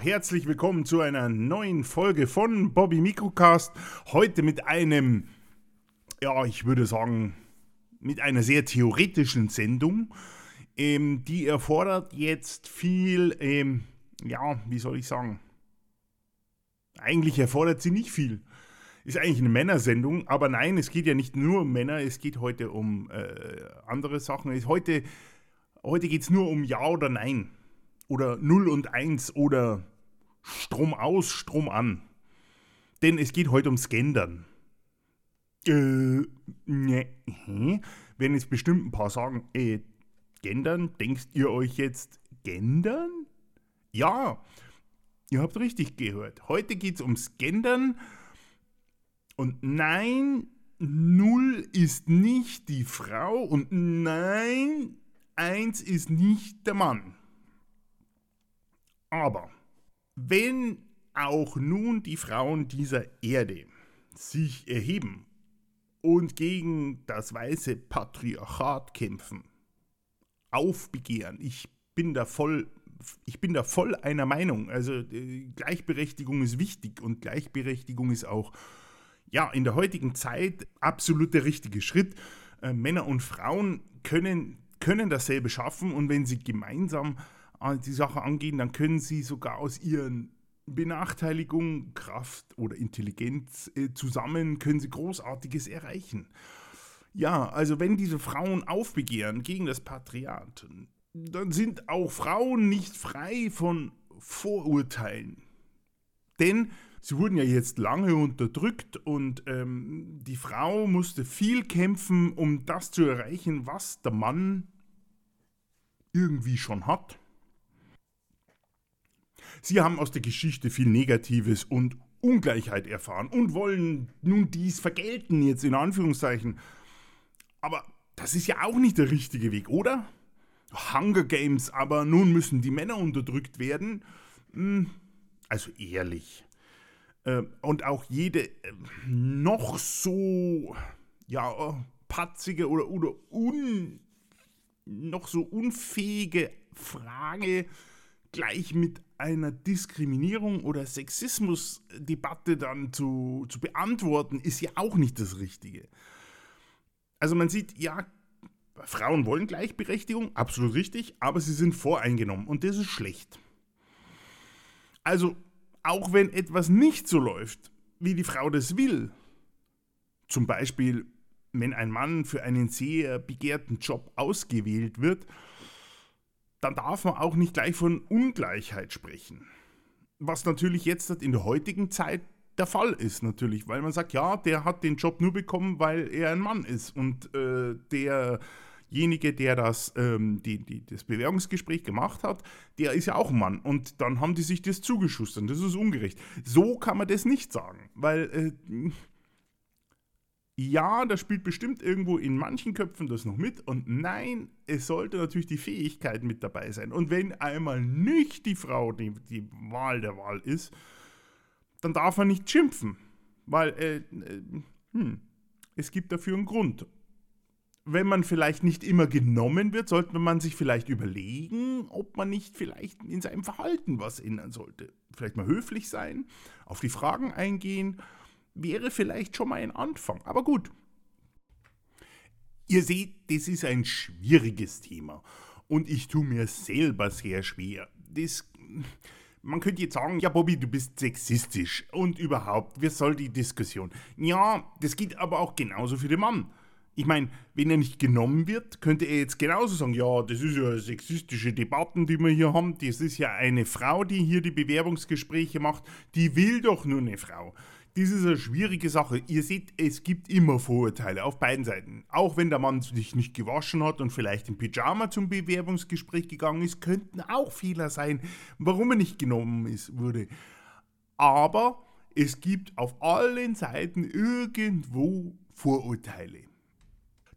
Herzlich willkommen zu einer neuen Folge von Bobby Microcast. Heute mit einem, ja, ich würde sagen, mit einer sehr theoretischen Sendung. Ähm, die erfordert jetzt viel, ähm, ja, wie soll ich sagen? Eigentlich erfordert sie nicht viel. Ist eigentlich eine Männersendung, aber nein, es geht ja nicht nur um Männer, es geht heute um äh, andere Sachen. Heute, heute geht es nur um Ja oder Nein. Oder 0 und 1 oder Strom aus, Strom an. Denn es geht heute ums Gendern. Äh, ne, wenn jetzt bestimmt ein paar sagen, äh, gendern, denkst ihr euch jetzt gendern? Ja, ihr habt richtig gehört. Heute geht es ums Gendern. Und nein, null ist nicht die Frau und nein, eins ist nicht der Mann. Aber wenn auch nun die Frauen dieser Erde sich erheben und gegen das weiße Patriarchat kämpfen, aufbegehren, ich bin da voll, ich bin da voll einer Meinung. Also äh, Gleichberechtigung ist wichtig und Gleichberechtigung ist auch ja in der heutigen Zeit absolut der richtige Schritt. Äh, Männer und Frauen können, können dasselbe schaffen und wenn sie gemeinsam die Sache angehen, dann können sie sogar aus ihren Benachteiligungen, Kraft oder Intelligenz äh, zusammen, können sie Großartiges erreichen. Ja, also wenn diese Frauen aufbegehren gegen das Patriarchat, dann sind auch Frauen nicht frei von Vorurteilen. Denn sie wurden ja jetzt lange unterdrückt und ähm, die Frau musste viel kämpfen, um das zu erreichen, was der Mann irgendwie schon hat. Sie haben aus der Geschichte viel Negatives und Ungleichheit erfahren und wollen nun dies vergelten, jetzt in Anführungszeichen. Aber das ist ja auch nicht der richtige Weg, oder? Hunger Games, aber nun müssen die Männer unterdrückt werden. Hm, also ehrlich. Äh, und auch jede äh, noch so, ja, patzige oder, oder un, noch so unfähige Frage gleich mit einer Diskriminierung oder Sexismusdebatte dann zu, zu beantworten, ist ja auch nicht das Richtige. Also man sieht, ja, Frauen wollen Gleichberechtigung, absolut richtig, aber sie sind voreingenommen und das ist schlecht. Also, auch wenn etwas nicht so läuft, wie die Frau das will, zum Beispiel, wenn ein Mann für einen sehr begehrten Job ausgewählt wird, dann darf man auch nicht gleich von Ungleichheit sprechen. Was natürlich jetzt in der heutigen Zeit der Fall ist, natürlich, weil man sagt, ja, der hat den Job nur bekommen, weil er ein Mann ist und äh, derjenige, der das, ähm, die, die, das Bewerbungsgespräch gemacht hat, der ist ja auch ein Mann und dann haben die sich das zugeschustert. Das ist ungerecht. So kann man das nicht sagen, weil äh, ja, das spielt bestimmt irgendwo in manchen Köpfen das noch mit. Und nein, es sollte natürlich die Fähigkeit mit dabei sein. Und wenn einmal nicht die Frau die, die Wahl der Wahl ist, dann darf man nicht schimpfen. Weil äh, äh, hm, es gibt dafür einen Grund. Wenn man vielleicht nicht immer genommen wird, sollte man sich vielleicht überlegen, ob man nicht vielleicht in seinem Verhalten was ändern sollte. Vielleicht mal höflich sein, auf die Fragen eingehen wäre vielleicht schon mal ein Anfang. Aber gut. Ihr seht, das ist ein schwieriges Thema. Und ich tue mir selber sehr schwer. Das, man könnte jetzt sagen, ja Bobby, du bist sexistisch. Und überhaupt, wie soll die Diskussion? Ja, das geht aber auch genauso für den Mann. Ich meine, wenn er nicht genommen wird, könnte er jetzt genauso sagen, ja, das ist ja sexistische Debatten, die wir hier haben. Das ist ja eine Frau, die hier die Bewerbungsgespräche macht. Die will doch nur eine Frau das ist eine schwierige Sache. Ihr seht, es gibt immer Vorurteile auf beiden Seiten. Auch wenn der Mann sich nicht gewaschen hat und vielleicht im Pyjama zum Bewerbungsgespräch gegangen ist, könnten auch Fehler sein, warum er nicht genommen ist, wurde. Aber es gibt auf allen Seiten irgendwo Vorurteile.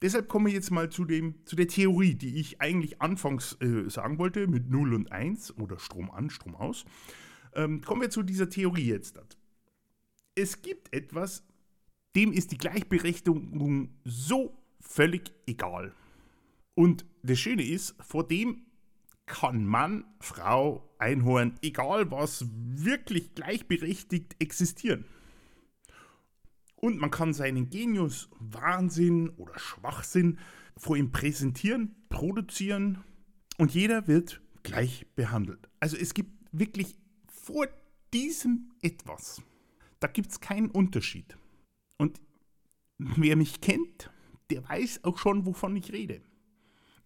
Deshalb komme ich jetzt mal zu, dem, zu der Theorie, die ich eigentlich anfangs äh, sagen wollte, mit 0 und 1 oder Strom an, Strom aus. Ähm, kommen wir zu dieser Theorie jetzt es gibt etwas, dem ist die Gleichberechtigung so völlig egal. Und das Schöne ist, vor dem kann Mann, Frau, Einhorn, egal was, wirklich gleichberechtigt existieren. Und man kann seinen Genius, Wahnsinn oder Schwachsinn vor ihm präsentieren, produzieren und jeder wird gleich behandelt. Also es gibt wirklich vor diesem etwas, da gibt es keinen Unterschied. Und wer mich kennt, der weiß auch schon, wovon ich rede.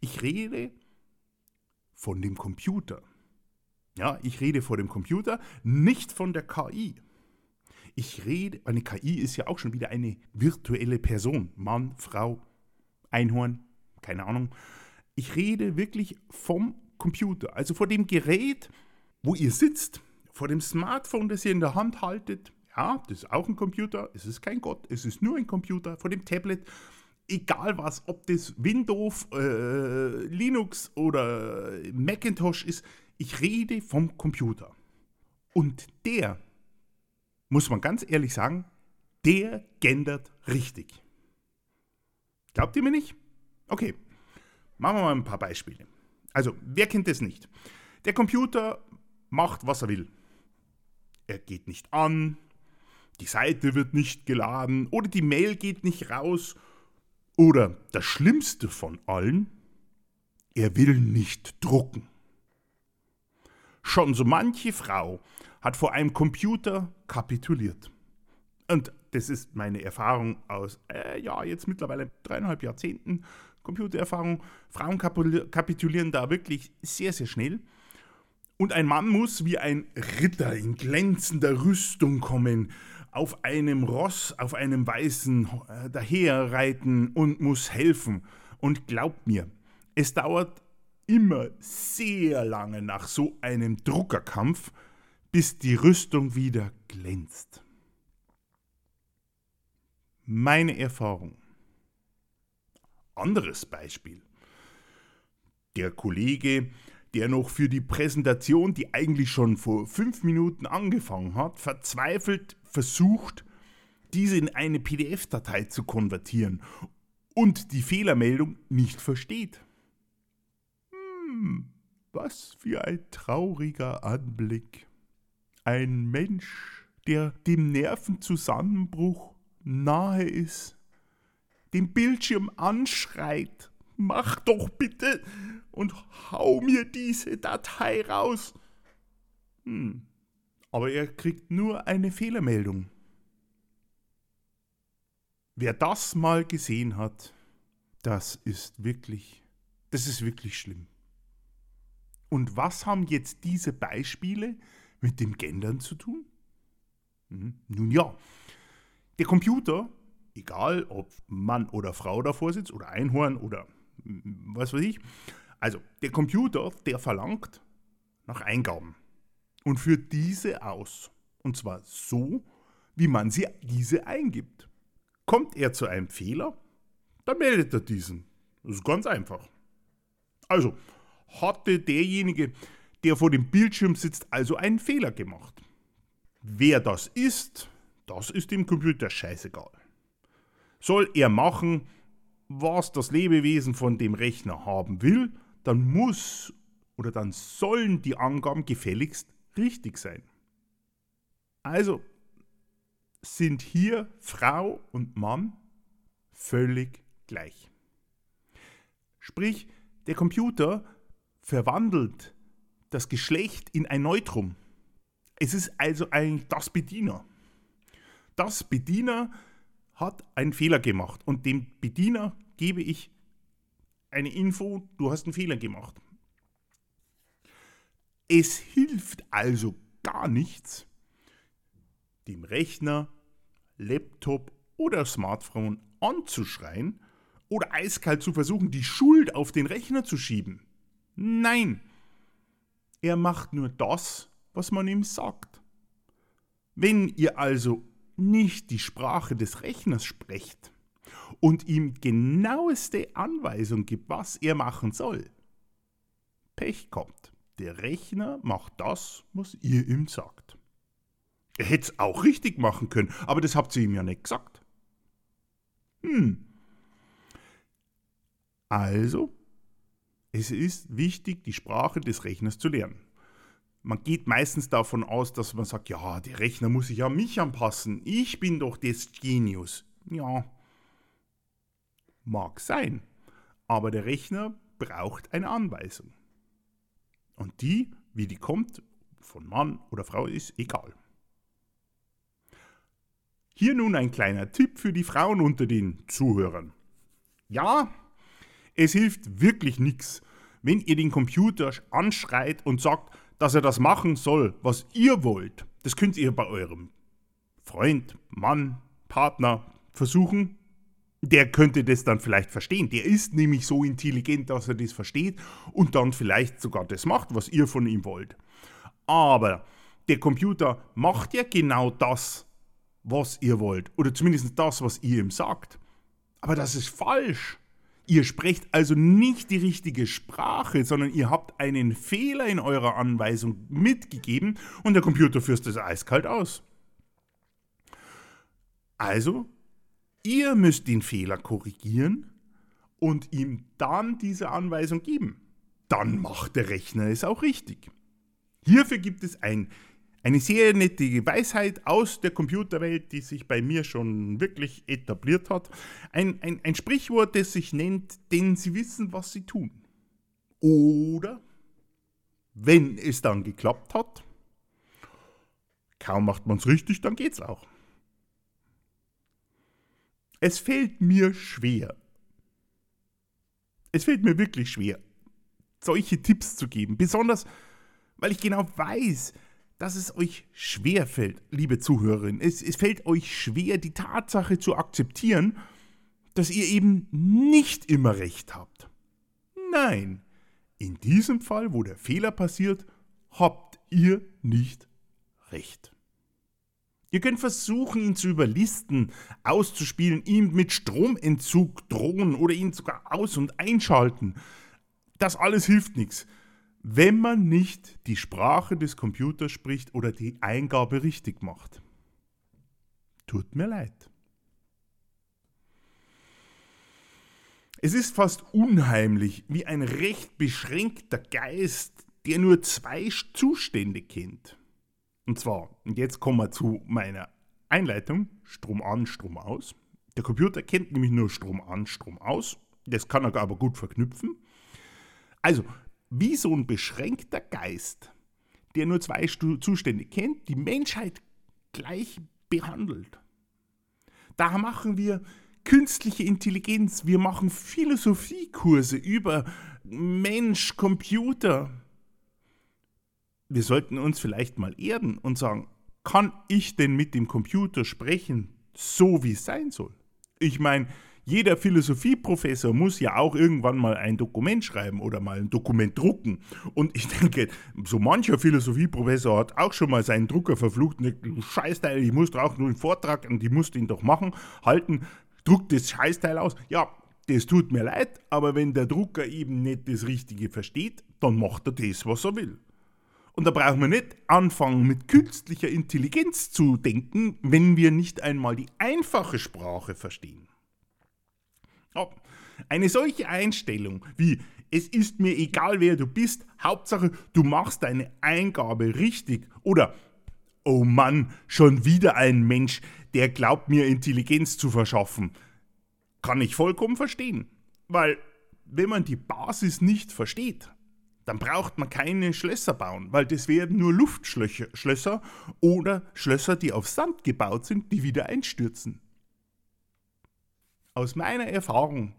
Ich rede von dem Computer. Ja, ich rede vor dem Computer, nicht von der KI. Ich rede, eine KI ist ja auch schon wieder eine virtuelle Person. Mann, Frau, Einhorn, keine Ahnung. Ich rede wirklich vom Computer, also vor dem Gerät, wo ihr sitzt, vor dem Smartphone, das ihr in der Hand haltet. Ja, das ist auch ein Computer, es ist kein Gott, es ist nur ein Computer, vor dem Tablet. Egal was, ob das Windows, äh, Linux oder Macintosh ist, ich rede vom Computer. Und der muss man ganz ehrlich sagen, der gendert richtig. Glaubt ihr mir nicht? Okay, machen wir mal ein paar Beispiele. Also, wer kennt das nicht? Der Computer macht, was er will. Er geht nicht an, die Seite wird nicht geladen oder die Mail geht nicht raus oder das Schlimmste von allen, er will nicht drucken. Schon so manche Frau hat vor einem Computer kapituliert. Und das ist meine Erfahrung aus, äh, ja, jetzt mittlerweile dreieinhalb Jahrzehnten Computererfahrung. Frauen kapitulieren da wirklich sehr, sehr schnell. Und ein Mann muss wie ein Ritter in glänzender Rüstung kommen, auf einem Ross, auf einem Weißen äh, daherreiten und muss helfen. Und glaubt mir, es dauert immer sehr lange nach so einem Druckerkampf, bis die Rüstung wieder glänzt. Meine Erfahrung. Anderes Beispiel. Der Kollege, der noch für die Präsentation, die eigentlich schon vor fünf Minuten angefangen hat, verzweifelt versucht, diese in eine PDF-Datei zu konvertieren und die Fehlermeldung nicht versteht. Hm, was für ein trauriger Anblick ein Mensch, der dem Nervenzusammenbruch nahe ist, den Bildschirm anschreit, mach doch bitte und hau mir diese Datei raus. Hm. Aber er kriegt nur eine Fehlermeldung. Wer das mal gesehen hat, das ist wirklich, das ist wirklich schlimm. Und was haben jetzt diese Beispiele mit dem Gendern zu tun? Hm, nun ja, der Computer, egal ob Mann oder Frau davor sitzt oder Einhorn oder was weiß ich, also der Computer, der verlangt nach Eingaben und führt diese aus. Und zwar so, wie man sie diese eingibt. Kommt er zu einem Fehler, dann meldet er diesen. Das ist ganz einfach. Also, hatte derjenige, der vor dem Bildschirm sitzt, also einen Fehler gemacht. Wer das ist, das ist dem Computer scheißegal. Soll er machen, was das Lebewesen von dem Rechner haben will, dann muss oder dann sollen die Angaben gefälligst richtig sein. Also sind hier Frau und Mann völlig gleich. Sprich, der Computer verwandelt das Geschlecht in ein Neutrum. Es ist also eigentlich das Bediener. Das Bediener hat einen Fehler gemacht und dem Bediener gebe ich eine Info, du hast einen Fehler gemacht. Es hilft also gar nichts, dem Rechner, Laptop oder Smartphone anzuschreien oder eiskalt zu versuchen, die Schuld auf den Rechner zu schieben. Nein, er macht nur das, was man ihm sagt. Wenn ihr also nicht die Sprache des Rechners sprecht und ihm genaueste Anweisung gibt, was er machen soll, Pech kommt. Der Rechner macht das, was ihr ihm sagt. Er hätte es auch richtig machen können, aber das habt ihr ihm ja nicht gesagt. Hm. Also Es ist wichtig, die Sprache des Rechners zu lernen. Man geht meistens davon aus, dass man sagt, ja, der Rechner muss sich an mich anpassen. Ich bin doch das Genius. Ja, mag sein. Aber der Rechner braucht eine Anweisung. Und die, wie die kommt, von Mann oder Frau, ist egal. Hier nun ein kleiner Tipp für die Frauen unter den Zuhörern. Ja, es hilft wirklich nichts, wenn ihr den Computer anschreit und sagt, dass er das machen soll, was ihr wollt. Das könnt ihr bei eurem Freund, Mann, Partner versuchen. Der könnte das dann vielleicht verstehen. Der ist nämlich so intelligent, dass er das versteht und dann vielleicht sogar das macht, was ihr von ihm wollt. Aber der Computer macht ja genau das, was ihr wollt. Oder zumindest das, was ihr ihm sagt. Aber das ist falsch. Ihr sprecht also nicht die richtige Sprache, sondern ihr habt einen Fehler in eurer Anweisung mitgegeben und der Computer führt es eiskalt aus. Also, ihr müsst den Fehler korrigieren und ihm dann diese Anweisung geben. Dann macht der Rechner es auch richtig. Hierfür gibt es ein eine sehr nette Weisheit aus der Computerwelt, die sich bei mir schon wirklich etabliert hat. Ein, ein, ein Sprichwort, das sich nennt, denn sie wissen, was sie tun. Oder, wenn es dann geklappt hat, kaum macht man es richtig, dann geht's auch. Es fällt mir schwer. Es fällt mir wirklich schwer, solche Tipps zu geben. Besonders, weil ich genau weiß, dass es euch schwer fällt, liebe Zuhörerin. Es, es fällt euch schwer, die Tatsache zu akzeptieren, dass ihr eben nicht immer recht habt. Nein, in diesem Fall, wo der Fehler passiert, habt ihr nicht recht. Ihr könnt versuchen, ihn zu überlisten, auszuspielen, ihm mit Stromentzug drohen oder ihn sogar aus- und einschalten. Das alles hilft nichts wenn man nicht die Sprache des Computers spricht oder die Eingabe richtig macht. Tut mir leid. Es ist fast unheimlich, wie ein recht beschränkter Geist, der nur zwei Zustände kennt. Und zwar, und jetzt kommen wir zu meiner Einleitung, Strom an, Strom aus. Der Computer kennt nämlich nur Strom an, Strom aus. Das kann er aber gut verknüpfen. Also, wie so ein beschränkter Geist, der nur zwei Zustände kennt, die Menschheit gleich behandelt. Da machen wir künstliche Intelligenz, wir machen Philosophiekurse über Mensch, Computer. Wir sollten uns vielleicht mal erden und sagen, kann ich denn mit dem Computer sprechen, so wie es sein soll? Ich meine, jeder Philosophieprofessor muss ja auch irgendwann mal ein Dokument schreiben oder mal ein Dokument drucken. Und ich denke, so mancher Philosophieprofessor hat auch schon mal seinen Drucker verflucht. Scheißteil, ich muss auch nur einen Vortrag und ich muss den doch machen, halten, druckt das Scheißteil aus. Ja, das tut mir leid, aber wenn der Drucker eben nicht das Richtige versteht, dann macht er das, was er will. Und da brauchen wir nicht anfangen, mit künstlicher Intelligenz zu denken, wenn wir nicht einmal die einfache Sprache verstehen. Eine solche Einstellung wie es ist mir egal, wer du bist, Hauptsache du machst deine Eingabe richtig oder oh Mann, schon wieder ein Mensch, der glaubt mir Intelligenz zu verschaffen, kann ich vollkommen verstehen. Weil wenn man die Basis nicht versteht, dann braucht man keine Schlösser bauen, weil das werden nur Luftschlösser oder Schlösser, die auf Sand gebaut sind, die wieder einstürzen. Aus meiner Erfahrung,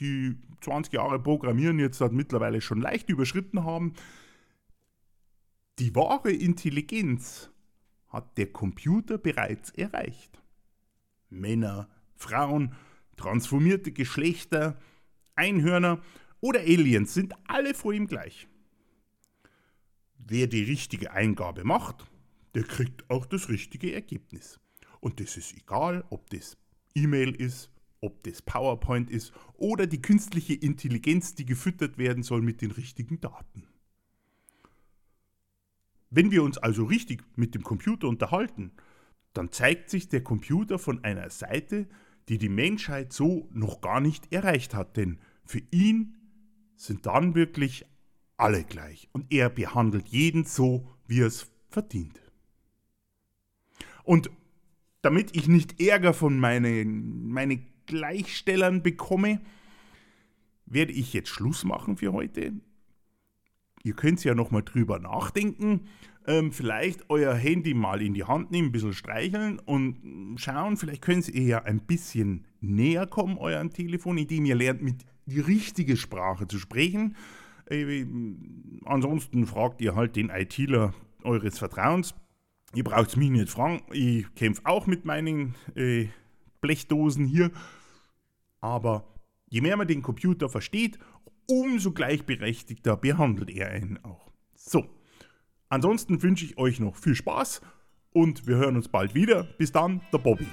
die 20 Jahre Programmieren jetzt halt mittlerweile schon leicht überschritten haben, die wahre Intelligenz hat der Computer bereits erreicht. Männer, Frauen, transformierte Geschlechter, Einhörner oder Aliens sind alle vor ihm gleich. Wer die richtige Eingabe macht, der kriegt auch das richtige Ergebnis. Und das ist egal, ob das E-Mail ist, ob das PowerPoint ist oder die künstliche Intelligenz, die gefüttert werden soll mit den richtigen Daten. Wenn wir uns also richtig mit dem Computer unterhalten, dann zeigt sich der Computer von einer Seite, die die Menschheit so noch gar nicht erreicht hat, denn für ihn sind dann wirklich alle gleich und er behandelt jeden so, wie er es verdient. Und damit ich nicht Ärger von meinen, meine Gleichstellern bekomme, werde ich jetzt Schluss machen für heute. Ihr könnt ja nochmal drüber nachdenken. Ähm, vielleicht euer Handy mal in die Hand nehmen, ein bisschen streicheln und schauen. Vielleicht könnt ihr ja ein bisschen näher kommen, eurem Telefon, indem ihr lernt, mit die richtige Sprache zu sprechen. Äh, ansonsten fragt ihr halt den ITler eures Vertrauens. Ihr braucht es mich nicht fragen. Ich kämpfe auch mit meinen äh, Blechdosen hier. Aber je mehr man den Computer versteht, umso gleichberechtigter behandelt er einen auch. So, ansonsten wünsche ich euch noch viel Spaß und wir hören uns bald wieder. Bis dann, der Bobby.